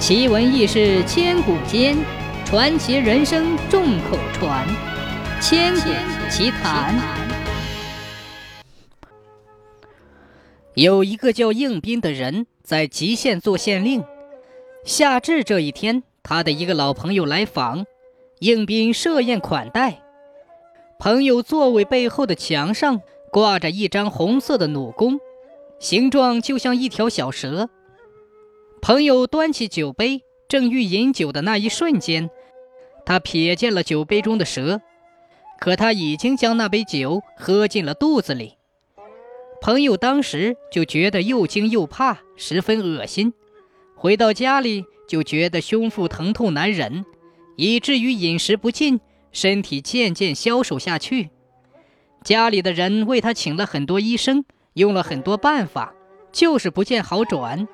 奇闻异事千古间，传奇人生众口传。千古奇谈。有一个叫应斌的人在极县做县令。夏至这一天，他的一个老朋友来访，应斌设宴款待。朋友座位背后的墙上挂着一张红色的弩弓，形状就像一条小蛇。朋友端起酒杯，正欲饮酒的那一瞬间，他瞥见了酒杯中的蛇，可他已经将那杯酒喝进了肚子里。朋友当时就觉得又惊又怕，十分恶心。回到家里就觉得胸腹疼痛难忍，以至于饮食不进，身体渐渐消瘦下去。家里的人为他请了很多医生，用了很多办法，就是不见好转。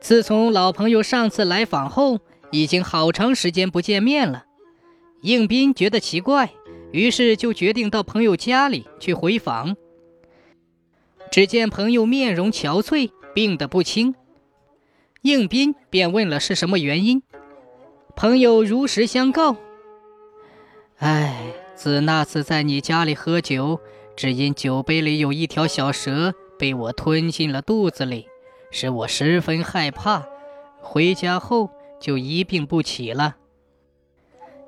自从老朋友上次来访后，已经好长时间不见面了。应斌觉得奇怪，于是就决定到朋友家里去回访。只见朋友面容憔悴，病得不轻。应斌便问了是什么原因，朋友如实相告：“哎，自那次在你家里喝酒，只因酒杯里有一条小蛇，被我吞进了肚子里。”使我十分害怕，回家后就一病不起了。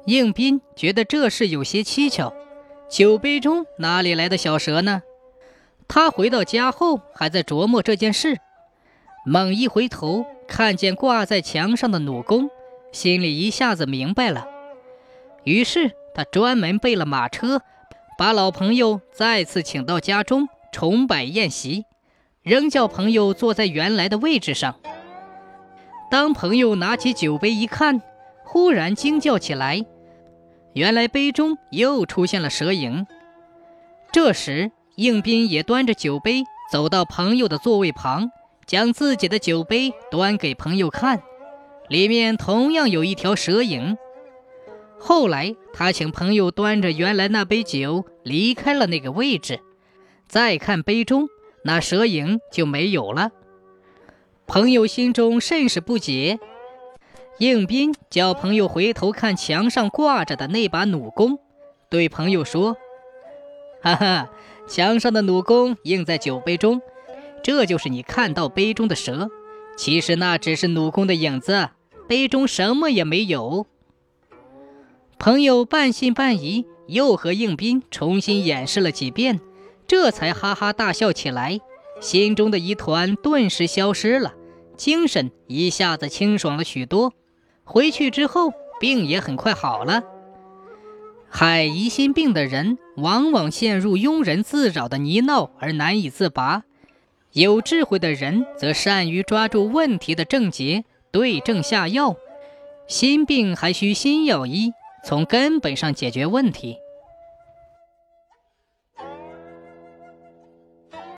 应斌觉得这事有些蹊跷，酒杯中哪里来的小蛇呢？他回到家后还在琢磨这件事，猛一回头看见挂在墙上的弩弓，心里一下子明白了。于是他专门备了马车，把老朋友再次请到家中，重摆宴席。仍叫朋友坐在原来的位置上。当朋友拿起酒杯一看，忽然惊叫起来。原来杯中又出现了蛇影。这时，应斌也端着酒杯走到朋友的座位旁，将自己的酒杯端给朋友看，里面同样有一条蛇影。后来，他请朋友端着原来那杯酒离开了那个位置，再看杯中。那蛇影就没有了。朋友心中甚是不解。应斌叫朋友回头看墙上挂着的那把弩弓，对朋友说：“哈哈，墙上的弩弓映在酒杯中，这就是你看到杯中的蛇。其实那只是弩弓的影子，杯中什么也没有。”朋友半信半疑，又和应斌重新演示了几遍。这才哈哈大笑起来，心中的疑团顿时消失了，精神一下子清爽了许多。回去之后，病也很快好了。害疑心病的人，往往陷入庸人自扰的泥淖而难以自拔；有智慧的人，则善于抓住问题的症结，对症下药。心病还需心药医，从根本上解决问题。